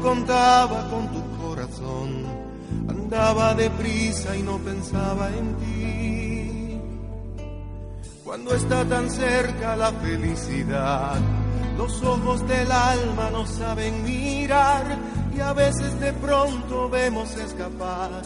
Contaba con tu corazón. Andaba deprisa y no pensaba en ti. Cuando está tan cerca la felicidad, los ojos del alma no saben mirar y a veces de pronto vemos escapar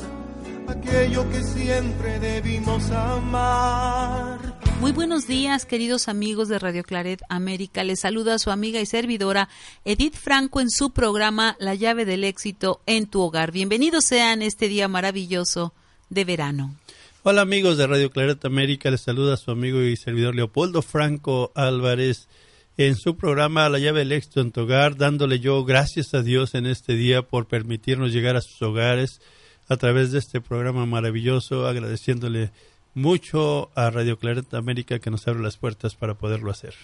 aquello que siempre debimos amar. Muy buenos días, queridos amigos de Radio Claret América. Les saluda su amiga y servidora Edith Franco en su programa La llave del éxito en tu hogar. Bienvenidos sean este día maravilloso de verano. Hola amigos de Radio Claret América, les saluda su amigo y servidor Leopoldo Franco Álvarez en su programa La llave del éxito en tu hogar, dándole yo gracias a Dios en este día por permitirnos llegar a sus hogares a través de este programa maravilloso, agradeciéndole mucho a Radio Claret América que nos abre las puertas para poderlo hacer.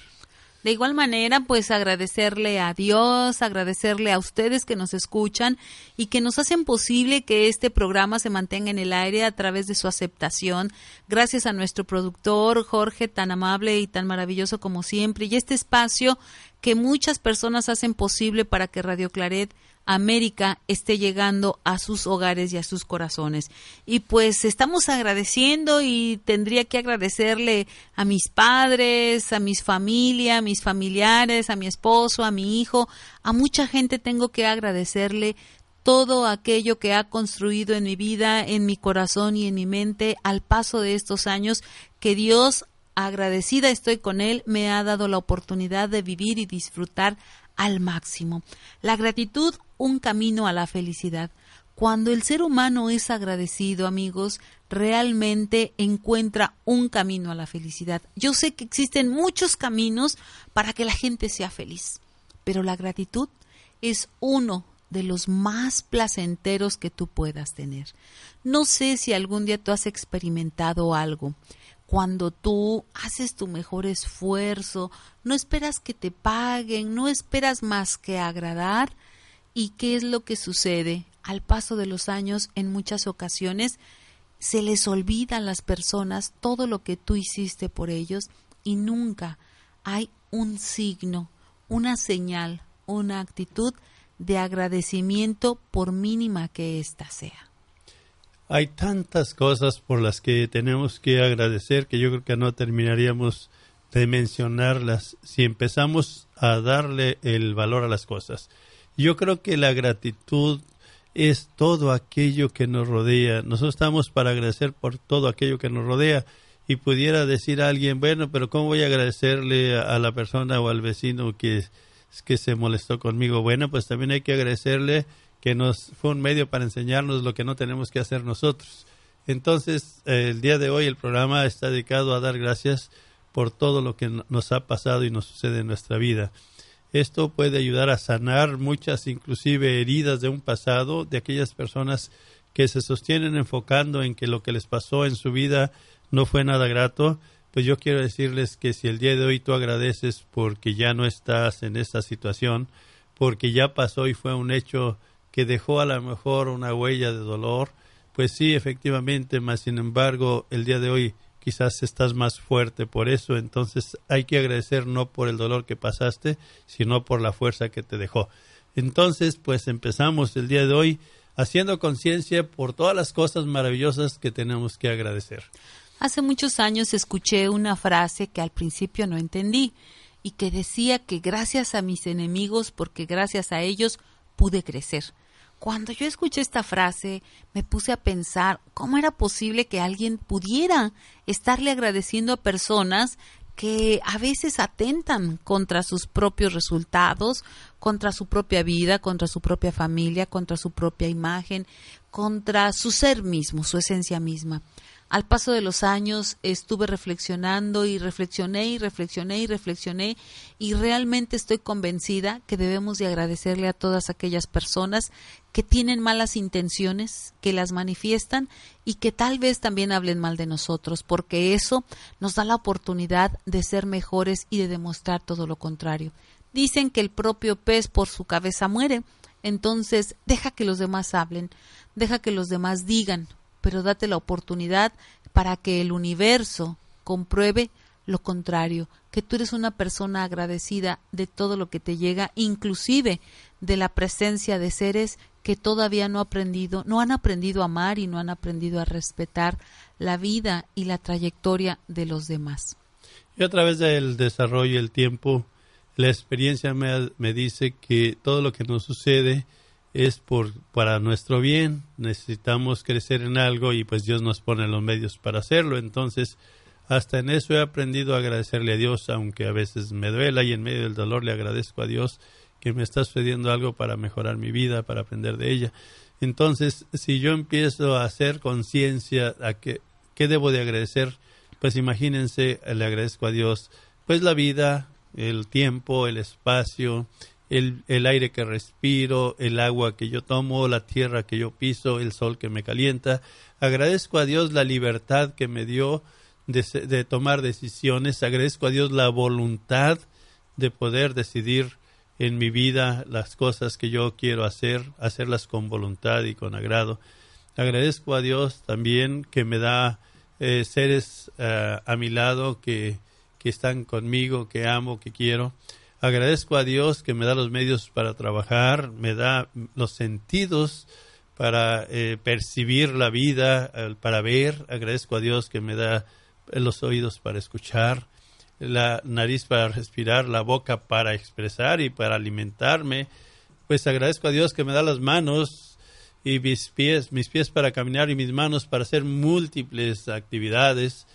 De igual manera, pues agradecerle a Dios, agradecerle a ustedes que nos escuchan y que nos hacen posible que este programa se mantenga en el aire a través de su aceptación. Gracias a nuestro productor Jorge, tan amable y tan maravilloso como siempre, y este espacio que muchas personas hacen posible para que Radio Claret América esté llegando a sus hogares y a sus corazones. Y pues estamos agradeciendo y tendría que agradecerle a mis padres, a mis familia, a mis familiares, a mi esposo, a mi hijo, a mucha gente tengo que agradecerle todo aquello que ha construido en mi vida, en mi corazón y en mi mente al paso de estos años que Dios agradecida estoy con Él, me ha dado la oportunidad de vivir y disfrutar al máximo. La gratitud, un camino a la felicidad. Cuando el ser humano es agradecido, amigos, realmente encuentra un camino a la felicidad. Yo sé que existen muchos caminos para que la gente sea feliz, pero la gratitud es uno de los más placenteros que tú puedas tener. No sé si algún día tú has experimentado algo cuando tú haces tu mejor esfuerzo, no esperas que te paguen, no esperas más que agradar. ¿Y qué es lo que sucede? Al paso de los años, en muchas ocasiones, se les olvida a las personas todo lo que tú hiciste por ellos y nunca hay un signo, una señal, una actitud de agradecimiento por mínima que ésta sea. Hay tantas cosas por las que tenemos que agradecer que yo creo que no terminaríamos de mencionarlas si empezamos a darle el valor a las cosas. Yo creo que la gratitud es todo aquello que nos rodea. Nosotros estamos para agradecer por todo aquello que nos rodea y pudiera decir a alguien, bueno, pero ¿cómo voy a agradecerle a, la persona o al vecino que, que se molestó conmigo? Bueno, pues también hay que agradecerle que nos fue un medio para enseñarnos lo que no tenemos que hacer nosotros. Entonces, el día de hoy el programa está dedicado a dar gracias por todo lo que nos ha pasado y nos sucede en nuestra vida. Esto puede ayudar a sanar muchas, inclusive heridas de un pasado, de aquellas personas que se sostienen enfocando en que lo que les pasó en su vida no fue nada grato. Pues yo quiero decirles que si el día de hoy tú agradeces porque ya no estás en esta situación, porque ya pasó y fue un hecho que dejó a lo mejor una huella de dolor, pues sí, efectivamente, más sin embargo, el día de hoy quizás estás más fuerte por eso, entonces hay que agradecer no por el dolor que pasaste, sino por la fuerza que te dejó. Entonces, pues empezamos el día de hoy haciendo conciencia por todas las cosas maravillosas que tenemos que agradecer. Hace muchos años escuché una frase que al principio no entendí y que decía que gracias a mis enemigos, porque gracias a ellos pude crecer. Cuando yo escuché esta frase, me puse a pensar cómo era posible que alguien pudiera estarle agradeciendo a personas que a veces atentan contra sus propios resultados, contra su propia vida, contra su propia familia, contra su propia imagen, contra su ser mismo, su esencia misma. Al paso de los años estuve reflexionando y reflexioné y reflexioné y reflexioné y realmente estoy convencida que debemos de agradecerle a todas aquellas personas que tienen malas intenciones, que las manifiestan y que tal vez también hablen mal de nosotros, porque eso nos da la oportunidad de ser mejores y de demostrar todo lo contrario. Dicen que el propio pez por su cabeza muere, entonces deja que los demás hablen, deja que los demás digan, pero date la oportunidad para que el universo compruebe lo contrario, que tú eres una persona agradecida de todo lo que te llega, inclusive de la presencia de seres que todavía no aprendido, no han aprendido a amar y no han aprendido a respetar la vida y la trayectoria de los demás. Y a través del desarrollo y el tiempo, la experiencia me, me dice que todo lo que nos sucede es por para nuestro bien, necesitamos crecer en algo y pues Dios nos pone los medios para hacerlo, entonces hasta en eso he aprendido a agradecerle a Dios, aunque a veces me duela y en medio del dolor le agradezco a Dios que me está sucediendo algo para mejorar mi vida, para aprender de ella. Entonces, si yo empiezo a hacer conciencia a que qué debo de agradecer, pues imagínense, le agradezco a Dios, pues la vida, el tiempo, el espacio, el, el, aire que respiro, el agua que yo tomo, la tierra que yo piso, el sol que me calienta. Agradezco a Dios la libertad que me dio de, de tomar decisiones. Agradezco a Dios la voluntad de poder decidir en mi vida las cosas que yo quiero hacer, hacerlas con voluntad y con agrado. Agradezco a Dios también que me da eh, seres uh, a mi lado que, que están conmigo, que amo, que quiero. Agradezco a Dios que me da los medios para trabajar, me da los sentidos para eh, percibir la vida, para ver. Agradezco a Dios que me da los oídos para escuchar, la nariz para respirar, la boca para expresar y para alimentarme. Pues agradezco a Dios que me da las manos y mis pies, mis pies para caminar y mis manos para hacer múltiples actividades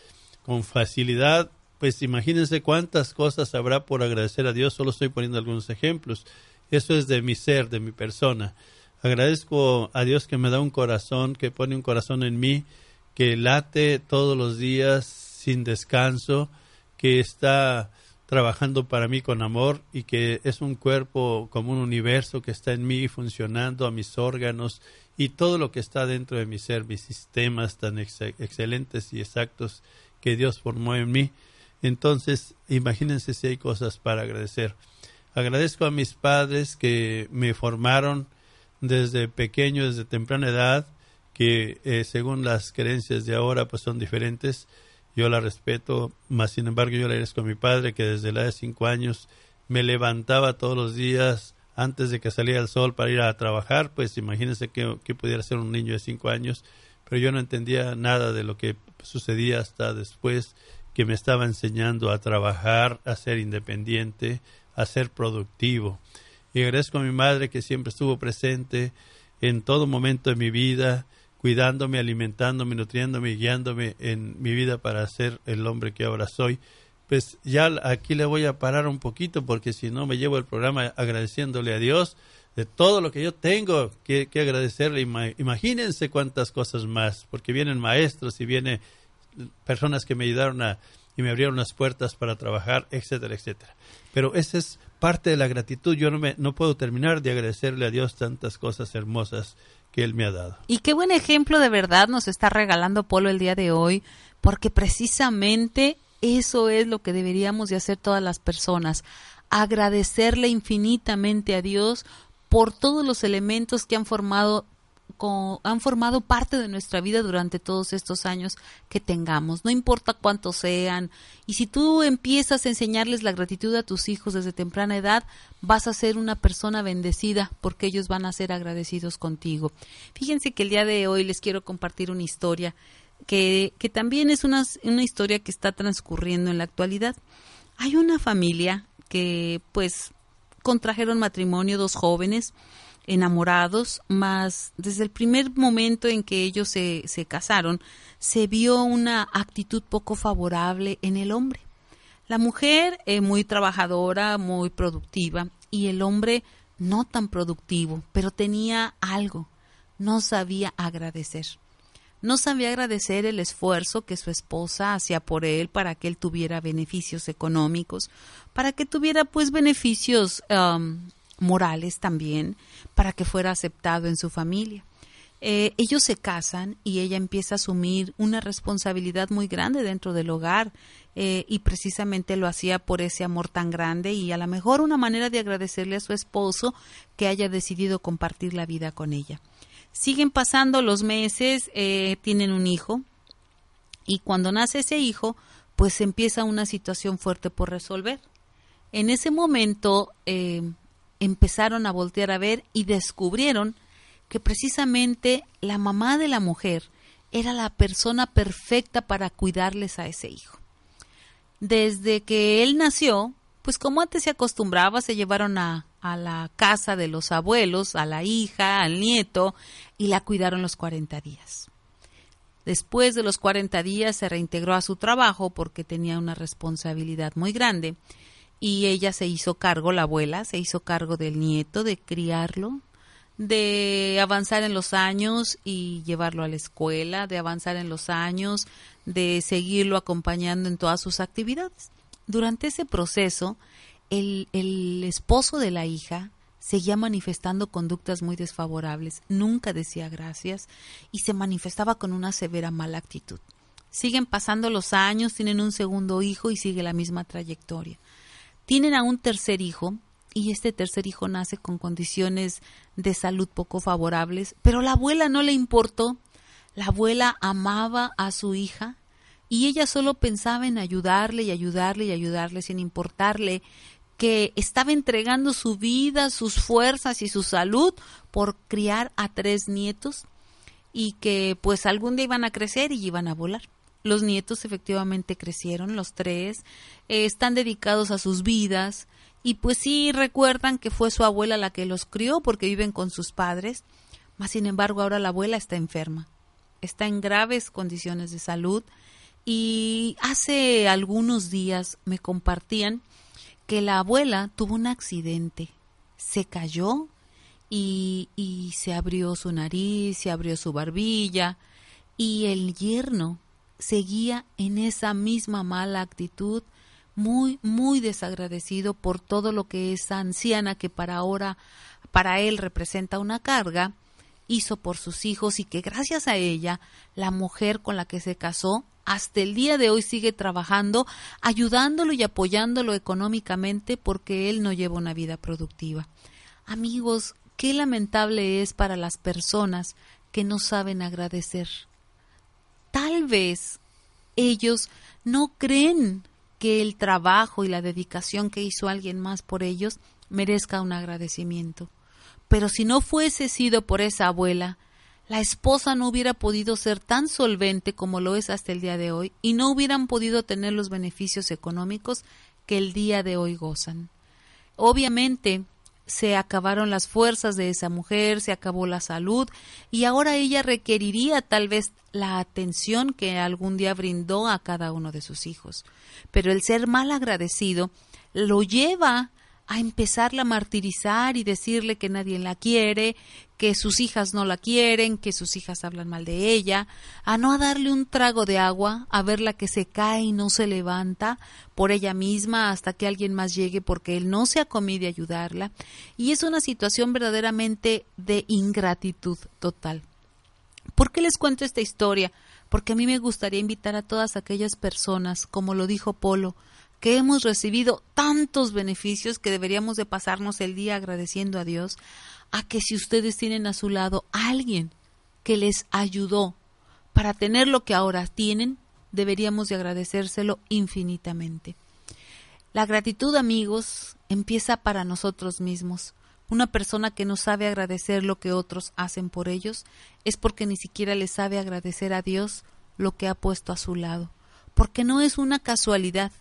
con facilidad pues imagínense cuántas cosas habrá por agradecer a Dios, solo estoy poniendo algunos ejemplos. Eso es de mi ser, de mi persona. Agradezco a Dios que me da un corazón, que pone un corazón en mí, que late todos los días sin descanso, que está trabajando para mí con amor y que es un cuerpo como un universo que está en mí funcionando a mis órganos y todo lo que está dentro de mi ser, mis sistemas tan excelentes y exactos que Dios formó en mí. Entonces, imagínense si hay cosas para agradecer. Agradezco a mis padres que me formaron desde pequeño, desde temprana edad, que eh, según las creencias de ahora pues son diferentes. Yo la respeto, más sin embargo yo le agradezco a mi padre que desde la edad de cinco años me levantaba todos los días antes de que saliera el sol para ir a trabajar, pues imagínense que, que pudiera ser un niño de cinco años, pero yo no entendía nada de lo que sucedía hasta después que me estaba enseñando a trabajar, a ser independiente, a ser productivo. Y agradezco a mi madre que siempre estuvo presente en todo momento de mi vida, cuidándome, alimentándome, nutriéndome y guiándome en mi vida para ser el hombre que ahora soy. Pues ya aquí le voy a parar un poquito porque si no me llevo el programa agradeciéndole a Dios de todo lo que yo tengo que, que agradecerle. Imagínense cuántas cosas más, porque vienen maestros y viene personas que me ayudaron a, y me abrieron las puertas para trabajar, etcétera, etcétera. Pero esa es parte de la gratitud. Yo no, me, no puedo terminar de agradecerle a Dios tantas cosas hermosas que Él me ha dado. Y qué buen ejemplo de verdad nos está regalando Polo el día de hoy, porque precisamente eso es lo que deberíamos de hacer todas las personas, agradecerle infinitamente a Dios por todos los elementos que han formado han formado parte de nuestra vida durante todos estos años que tengamos, no importa cuántos sean. Y si tú empiezas a enseñarles la gratitud a tus hijos desde temprana edad, vas a ser una persona bendecida porque ellos van a ser agradecidos contigo. Fíjense que el día de hoy les quiero compartir una historia que, que también es una, una historia que está transcurriendo en la actualidad. Hay una familia que pues contrajeron matrimonio dos jóvenes enamorados, mas desde el primer momento en que ellos se, se casaron, se vio una actitud poco favorable en el hombre. La mujer eh, muy trabajadora, muy productiva y el hombre no tan productivo, pero tenía algo, no sabía agradecer. No sabía agradecer el esfuerzo que su esposa hacía por él para que él tuviera beneficios económicos, para que tuviera pues beneficios morales también, para que fuera aceptado en su familia. Eh, ellos se casan y ella empieza a asumir una responsabilidad muy grande dentro del hogar eh, y precisamente lo hacía por ese amor tan grande y a lo mejor una manera de agradecerle a su esposo que haya decidido compartir la vida con ella. Siguen pasando los meses, eh, tienen un hijo y cuando nace ese hijo, pues empieza una situación fuerte por resolver. En ese momento empezaron a voltear a ver y descubrieron que precisamente la mamá de la mujer era la persona perfecta para cuidarles a ese hijo. Desde que él nació, pues como antes se acostumbraba, se llevaron a, a la casa de los abuelos, a la hija, al nieto, y la cuidaron los 40 días. Después de los 40 días se reintegró a su trabajo porque tenía una responsabilidad muy grande y ella se hizo cargo, la abuela, se hizo cargo del nieto, de criarlo, de avanzar en los años y llevarlo a la escuela, de avanzar en los años, de seguirlo acompañando en todas sus actividades. Durante ese proceso, el, el esposo de la hija seguía manifestando conductas muy desfavorables, nunca decía gracias y se manifestaba con una severa mala actitud. Siguen pasando los años, tienen un segundo hijo y sigue la misma trayectoria. Tienen a un tercer hijo y este tercer hijo nace con condiciones de salud poco favorables, pero la abuela no le importó. La abuela amaba a su hija y ella solo pensaba en ayudarle y ayudarle y ayudarle sin importarle que estaba entregando su vida, sus fuerzas y su salud por criar a tres nietos y que pues algún día iban a crecer y iban a volar. Los nietos efectivamente crecieron, los tres, eh, están dedicados a sus vidas y pues sí recuerdan que fue su abuela la que los crió porque viven con sus padres, mas sin embargo ahora la abuela está enferma, está en graves condiciones de salud y hace algunos días me compartían que la abuela tuvo un accidente, se cayó y, y se abrió su nariz, se abrió su barbilla y el yerno seguía en esa misma mala actitud, muy, muy desagradecido por todo lo que esa anciana que para ahora, para él representa una carga, hizo por sus hijos y que gracias a ella, la mujer con la que se casó, hasta el día de hoy sigue trabajando, ayudándolo y apoyándolo económicamente porque él no lleva una vida productiva. Amigos, qué lamentable es para las personas que no saben agradecer tal vez ellos no creen que el trabajo y la dedicación que hizo alguien más por ellos merezca un agradecimiento. Pero si no fuese sido por esa abuela, la esposa no hubiera podido ser tan solvente como lo es hasta el día de hoy y no hubieran podido tener los beneficios económicos que el día de hoy gozan. Obviamente, se acabaron las fuerzas de esa mujer, se acabó la salud y ahora ella requeriría tal vez la atención que algún día brindó a cada uno de sus hijos. Pero el ser mal agradecido lo lleva a empezarla a martirizar y decirle que nadie la quiere, que sus hijas no la quieren, que sus hijas hablan mal de ella, a no a darle un trago de agua, a verla que se cae y no se levanta por ella misma hasta que alguien más llegue porque él no se ha comido ayudarla. Y es una situación verdaderamente de ingratitud total. ¿Por qué les cuento esta historia? Porque a mí me gustaría invitar a todas aquellas personas, como lo dijo Polo, que hemos recibido tantos beneficios que deberíamos de pasarnos el día agradeciendo a Dios, a que si ustedes tienen a su lado a alguien que les ayudó para tener lo que ahora tienen, deberíamos de agradecérselo infinitamente. La gratitud, amigos, empieza para nosotros mismos. Una persona que no sabe agradecer lo que otros hacen por ellos es porque ni siquiera le sabe agradecer a Dios lo que ha puesto a su lado, porque no es una casualidad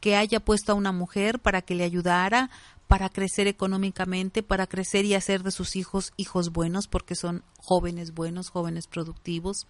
que haya puesto a una mujer para que le ayudara, para crecer económicamente, para crecer y hacer de sus hijos hijos buenos, porque son jóvenes buenos, jóvenes productivos.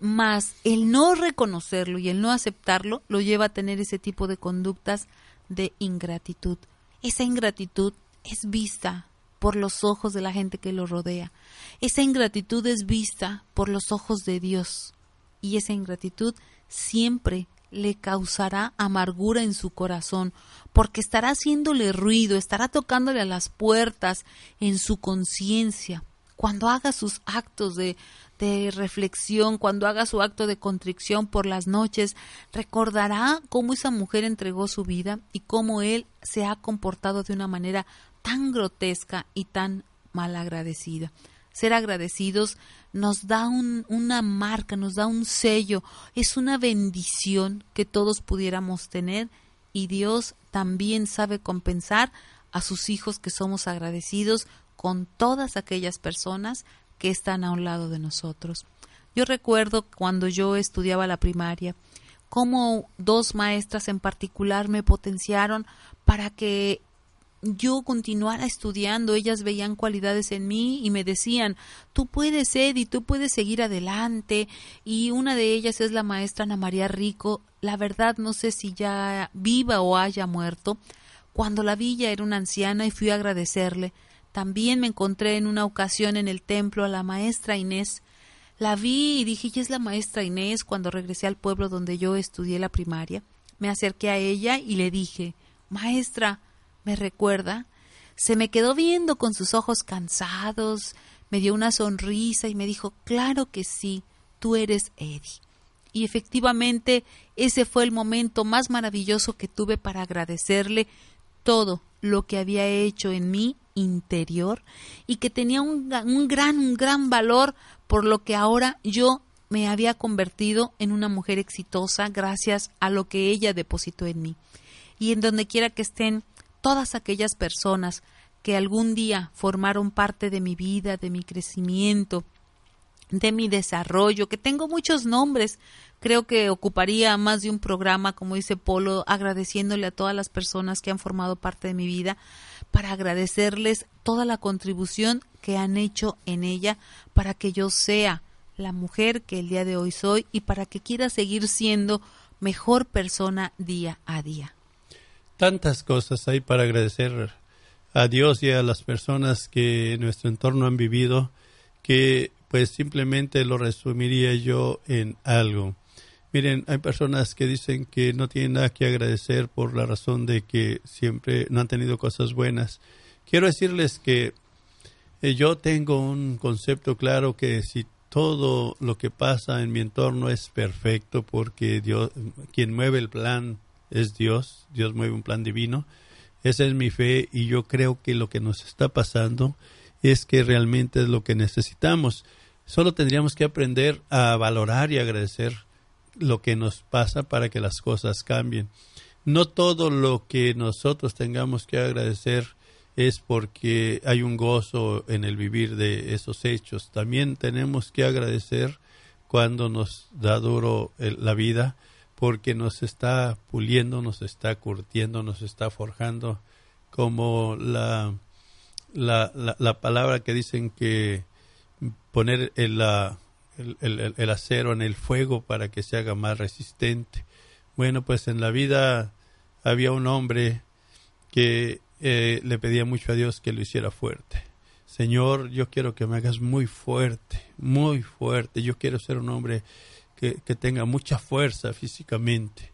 Más el no reconocerlo y el no aceptarlo lo lleva a tener ese tipo de conductas de ingratitud. Esa ingratitud es vista por los ojos de la gente que lo rodea. Esa ingratitud es vista por los ojos de Dios. Y esa ingratitud siempre le causará amargura en su corazón, porque estará haciéndole ruido, estará tocándole a las puertas en su conciencia. Cuando haga sus actos de, de reflexión, cuando haga su acto de contrición por las noches, recordará cómo esa mujer entregó su vida y cómo él se ha comportado de una manera tan grotesca y tan malagradecida. Ser agradecidos nos da una marca, nos da un sello, es una bendición que todos pudiéramos tener y Dios también sabe compensar a sus hijos que somos agradecidos con todas aquellas personas que están a un lado de nosotros. Yo recuerdo cuando yo estudiaba la primaria, cómo dos maestras en particular me potenciaron para que yo continuara estudiando, ellas veían cualidades en mí y me decían, tú puedes, Eddie, tú puedes seguir adelante. Y una de ellas es la maestra Ana María Rico. La verdad no sé si ya viva o haya muerto. Cuando la vi ya era una anciana y fui a agradecerle. También me encontré en una ocasión en el templo a la maestra Inés. La vi y dije, ¿y es la maestra Inés? Cuando regresé al pueblo donde yo estudié la primaria. Me acerqué a ella y le dije, Maestra, me recuerda, se me quedó viendo con sus ojos cansados, me dio una sonrisa y me dijo, claro que sí, tú eres Eddie. Y efectivamente ese fue el momento más maravilloso que tuve para agradecerle todo lo que había hecho en mi interior y que tenía un, un gran, un gran valor por lo que ahora yo me había convertido en una mujer exitosa gracias a lo que ella depositó en mí. Y en donde quiera que estén todas aquellas personas que algún día formaron parte de mi vida, de mi crecimiento, de mi desarrollo, que tengo muchos nombres. Creo que ocuparía más de un programa, como dice Polo, agradeciéndole a todas las personas que han formado parte de mi vida, para agradecerles toda la contribución que han hecho en ella para que yo sea la mujer que el día de hoy soy y para que quiera seguir siendo mejor persona día a día tantas cosas hay para agradecer a Dios y a las personas que en nuestro entorno han vivido que pues simplemente lo resumiría yo en algo. Miren, hay personas que dicen que no tienen nada que agradecer por la razón de que siempre no han tenido cosas buenas. Quiero decirles que eh, yo tengo un concepto claro que si todo lo que pasa en mi entorno es perfecto porque Dios, quien mueve el plan es Dios, Dios mueve un plan divino. Esa es mi fe y yo creo que lo que nos está pasando es que realmente es lo que necesitamos. Solo tendríamos que aprender a valorar y agradecer lo que nos pasa para que las cosas cambien. No todo lo que nosotros tengamos que agradecer es porque hay un gozo en el vivir de esos hechos. También tenemos que agradecer cuando nos da duro la vida, porque nos está puliendo, nos está curtiendo, nos está forjando, como la, la, la, palabra que dicen que poner el, el, el, acero en el fuego para que se haga más resistente. Bueno, pues en la vida había un hombre que eh, le pedía mucho a Dios que lo hiciera fuerte. Señor, yo quiero que me hagas muy fuerte, muy fuerte. Yo quiero ser un hombre que, tenga mucha fuerza físicamente.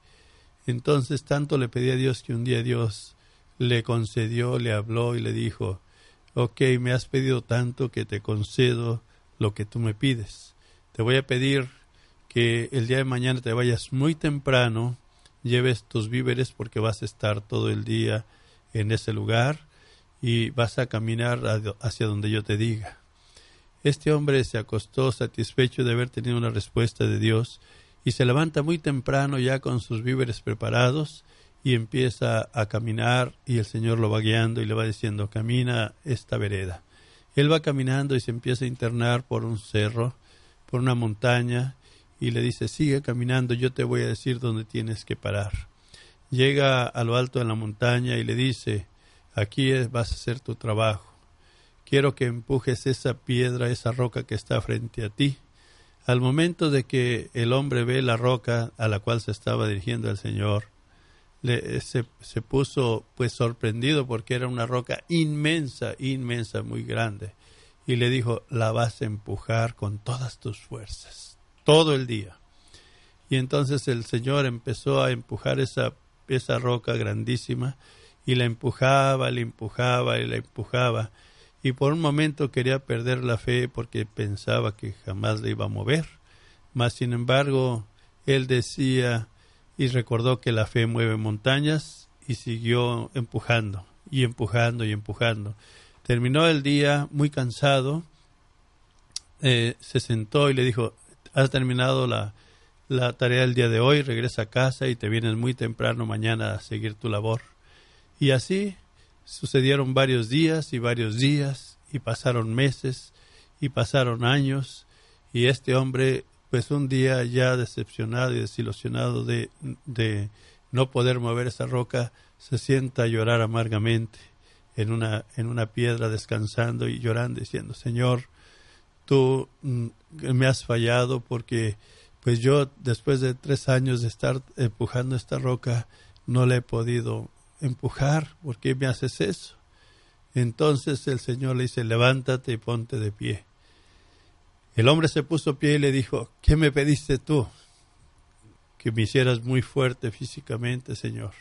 Entonces tanto le pedí a Dios que un día Dios le concedió, le habló y le dijo, ok, me has pedido tanto que te concedo lo que tú me pides. Te voy a pedir que el día de mañana te vayas muy temprano, lleves tus víveres porque vas a estar todo el día en ese lugar y vas a caminar hacia donde yo te diga. Este hombre se acostó satisfecho de haber tenido una respuesta de Dios y se levanta muy temprano ya con sus víveres preparados y empieza a caminar y el Señor lo va guiando y le va diciendo camina esta vereda. Él va caminando y se empieza a internar por un cerro, por una montaña y le dice sigue caminando, yo te voy a decir dónde tienes que parar. Llega a lo alto de la montaña y le dice aquí vas a hacer tu trabajo quiero que empujes esa piedra, esa roca que está frente a ti. Al momento de que el hombre ve la roca a la cual se estaba dirigiendo el Señor, le, se, se puso pues sorprendido porque era una roca inmensa, inmensa, muy grande. Y le dijo, la vas a empujar con todas tus fuerzas, todo el día. Y entonces el Señor empezó a empujar esa, esa roca grandísima y la empujaba, la empujaba y la empujaba. Y por un momento quería perder la fe porque pensaba que jamás la iba a mover. Mas, sin embargo, él decía y recordó que la fe mueve montañas y siguió empujando y empujando y empujando. Terminó el día muy cansado, eh, se sentó y le dijo, has terminado la, la tarea del día de hoy, regresa a casa y te vienes muy temprano mañana a seguir tu labor. Y así sucedieron varios días y varios días y pasaron meses y pasaron años y este hombre pues un día ya decepcionado y desilusionado de, de no poder mover esa roca se sienta a llorar amargamente en una, en una piedra descansando y llorando diciendo Señor tú mm, me has fallado porque pues yo después de tres años de estar empujando esta roca no la he podido empujar, ¿por qué me haces eso? Entonces el Señor le dice, levántate y ponte de pie. El hombre se puso pie y le dijo, ¿qué me pediste tú? Que me hicieras muy fuerte físicamente, Señor.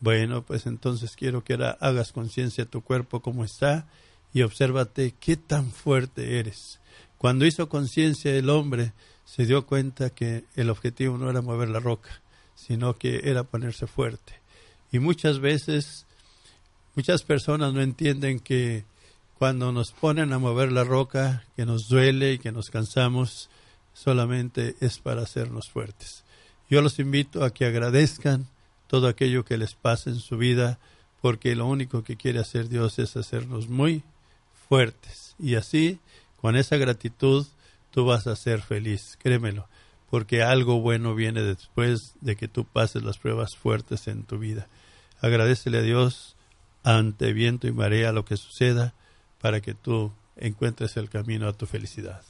Bueno, pues entonces quiero que ahora hagas conciencia de tu cuerpo como está y obsérvate qué tan fuerte eres. Cuando hizo conciencia el hombre, se dio cuenta que el objetivo no era mover la roca, sino que era ponerse fuerte. Y muchas veces, muchas personas no entienden que cuando nos ponen a mover la roca, que nos duele y que nos cansamos, solamente es para hacernos fuertes. Yo los invito a que agradezcan todo aquello que les pasa en su vida, porque lo único que quiere hacer Dios es hacernos muy fuertes. Y así, con esa gratitud, tú vas a ser feliz, créemelo, porque algo bueno viene después de que tú pases las pruebas fuertes en tu vida. Agradecele a Dios ante viento y marea lo que suceda para que tú encuentres el camino a tu felicidad.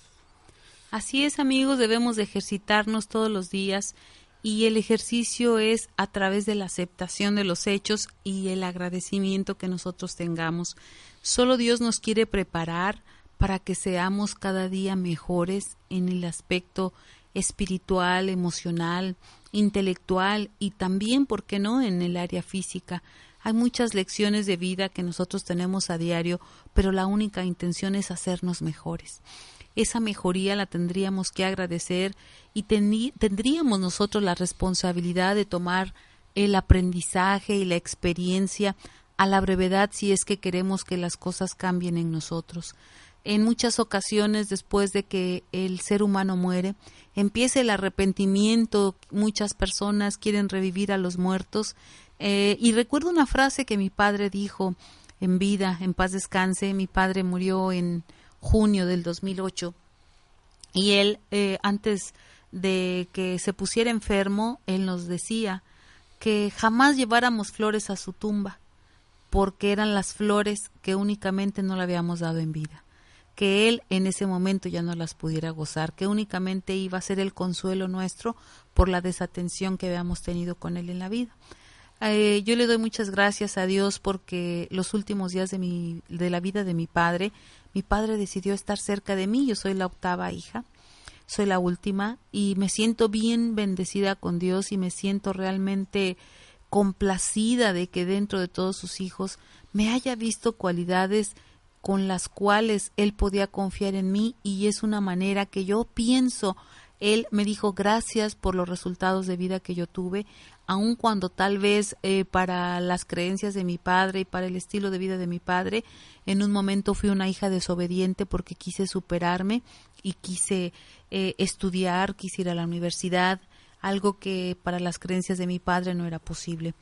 Así es, amigos, debemos de ejercitarnos todos los días y el ejercicio es a través de la aceptación de los hechos y el agradecimiento que nosotros tengamos. Solo Dios nos quiere preparar para que seamos cada día mejores en el aspecto espiritual, emocional, intelectual y también, ¿por qué no?, en el área física. Hay muchas lecciones de vida que nosotros tenemos a diario, pero la única intención es hacernos mejores. Esa mejoría la tendríamos que agradecer y tendríamos nosotros la responsabilidad de tomar el aprendizaje y la experiencia a la brevedad si es que queremos que las cosas cambien en nosotros en muchas ocasiones después de que el ser humano muere, empieza el arrepentimiento, muchas personas quieren revivir a los muertos. Eh, y recuerdo una frase que mi padre dijo en vida, en paz descanse, mi padre murió en junio del 2008 y él eh, antes de que se pusiera enfermo, él nos decía que jamás lleváramos flores a su tumba, porque eran las flores que únicamente no le habíamos dado en vida que Él en ese momento ya no las pudiera gozar, que únicamente iba a ser el consuelo nuestro por la desatención que habíamos tenido con Él en la vida. Eh, yo le doy muchas gracias a Dios porque los últimos días de, mi, de la vida de mi padre, mi padre decidió estar cerca de mí, yo soy la octava hija, soy la última y me siento bien bendecida con Dios y me siento realmente complacida de que dentro de todos sus hijos me haya visto cualidades con las cuales él podía confiar en mí y es una manera que yo pienso él me dijo gracias por los resultados de vida que yo tuve, aun cuando tal vez eh, para las creencias de mi padre y para el estilo de vida de mi padre, en un momento fui una hija desobediente porque quise superarme y quise eh, estudiar, quise ir a la universidad, algo que para las creencias de mi padre no era posible.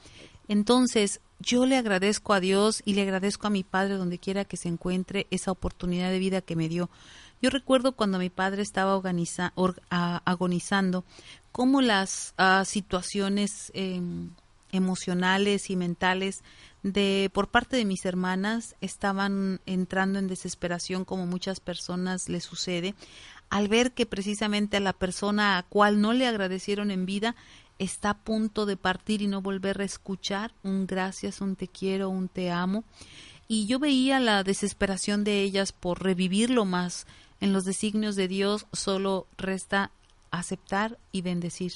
Entonces, yo le agradezco a Dios y le agradezco a mi padre donde quiera que se encuentre esa oportunidad de vida que me dio. Yo recuerdo cuando mi padre estaba agonizando, cómo las ah, situaciones em, emocionales y mentales de por parte de mis hermanas estaban entrando en desesperación como muchas personas le sucede al ver que precisamente a la persona a cual no le agradecieron en vida está a punto de partir y no volver a escuchar un gracias, un te quiero, un te amo. Y yo veía la desesperación de ellas por revivirlo más. En los designios de Dios solo resta aceptar y bendecir.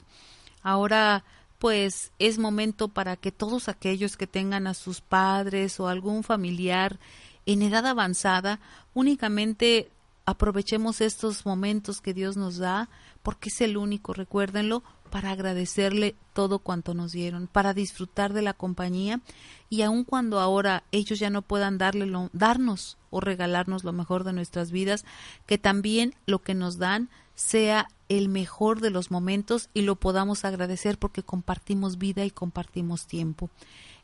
Ahora pues es momento para que todos aquellos que tengan a sus padres o algún familiar en edad avanzada, únicamente aprovechemos estos momentos que Dios nos da, porque es el único, recuérdenlo, para agradecerle todo cuanto nos dieron, para disfrutar de la compañía y aun cuando ahora ellos ya no puedan darle lo, darnos o regalarnos lo mejor de nuestras vidas, que también lo que nos dan sea el mejor de los momentos y lo podamos agradecer porque compartimos vida y compartimos tiempo.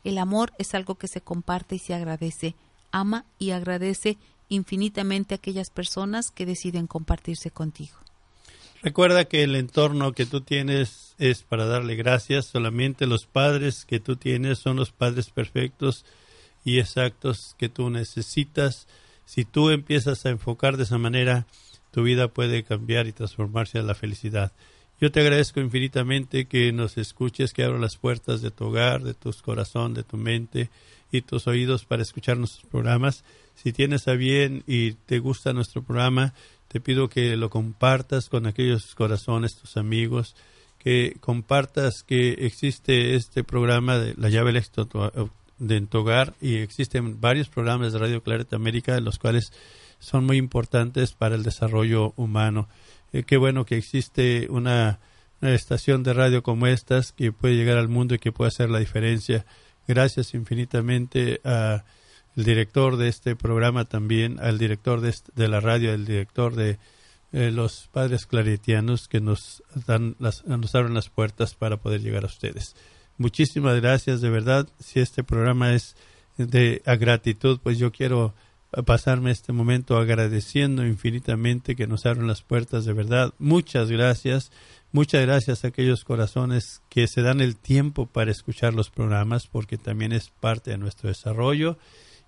El amor es algo que se comparte y se agradece. Ama y agradece infinitamente a aquellas personas que deciden compartirse contigo. Recuerda que el entorno que tú tienes es para darle gracias. Solamente los padres que tú tienes son los padres perfectos y exactos que tú necesitas. Si tú empiezas a enfocar de esa manera, tu vida puede cambiar y transformarse a la felicidad. Yo te agradezco infinitamente que nos escuches, que abro las puertas de tu hogar, de tu corazón, de tu mente y tus oídos para escuchar nuestros programas. Si tienes a bien y te gusta nuestro programa, te pido que lo compartas con aquellos corazones, tus amigos, que compartas que existe este programa de La llave de tu hogar y existen varios programas de Radio Claret América, los cuales son muy importantes para el desarrollo humano. Eh, qué bueno que existe una, estación de radio como estas que puede llegar al mundo y que puede hacer la diferencia. Gracias infinitamente al director de este programa también, al director de, de la radio, al director de eh, los padres claretianos que nos, dan las, nos abren las puertas para poder llegar a ustedes. Muchísimas gracias, de verdad. Si este programa es de a gratitud, pues yo quiero pasarme este momento agradeciendo infinitamente que nos abren las puertas de verdad. Muchas gracias. Muchas gracias a aquellos corazones que se dan el tiempo para escuchar los programas porque también es parte de nuestro desarrollo.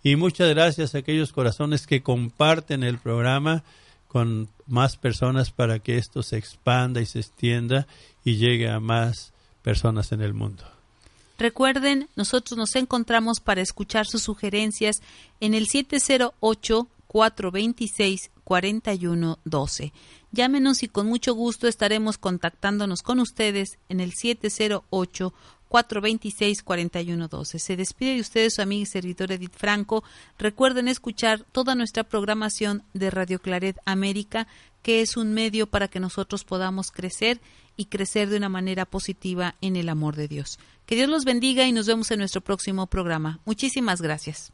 Y muchas gracias a aquellos corazones que comparten el programa con más personas para que esto se expanda y se extienda y llegue a más personas en el mundo. Recuerden, nosotros nos encontramos para escuchar sus sugerencias en el 708-426-4112. Llámenos y con mucho gusto estaremos contactándonos con ustedes en el 708 426-4112. Se despide de ustedes su amiga y servidor Edith Franco. Recuerden escuchar toda nuestra programación de Radio Claret América, que es un medio para que nosotros podamos crecer y crecer de una manera positiva en el amor de Dios. Que Dios los bendiga y nos vemos en nuestro próximo programa. Muchísimas gracias.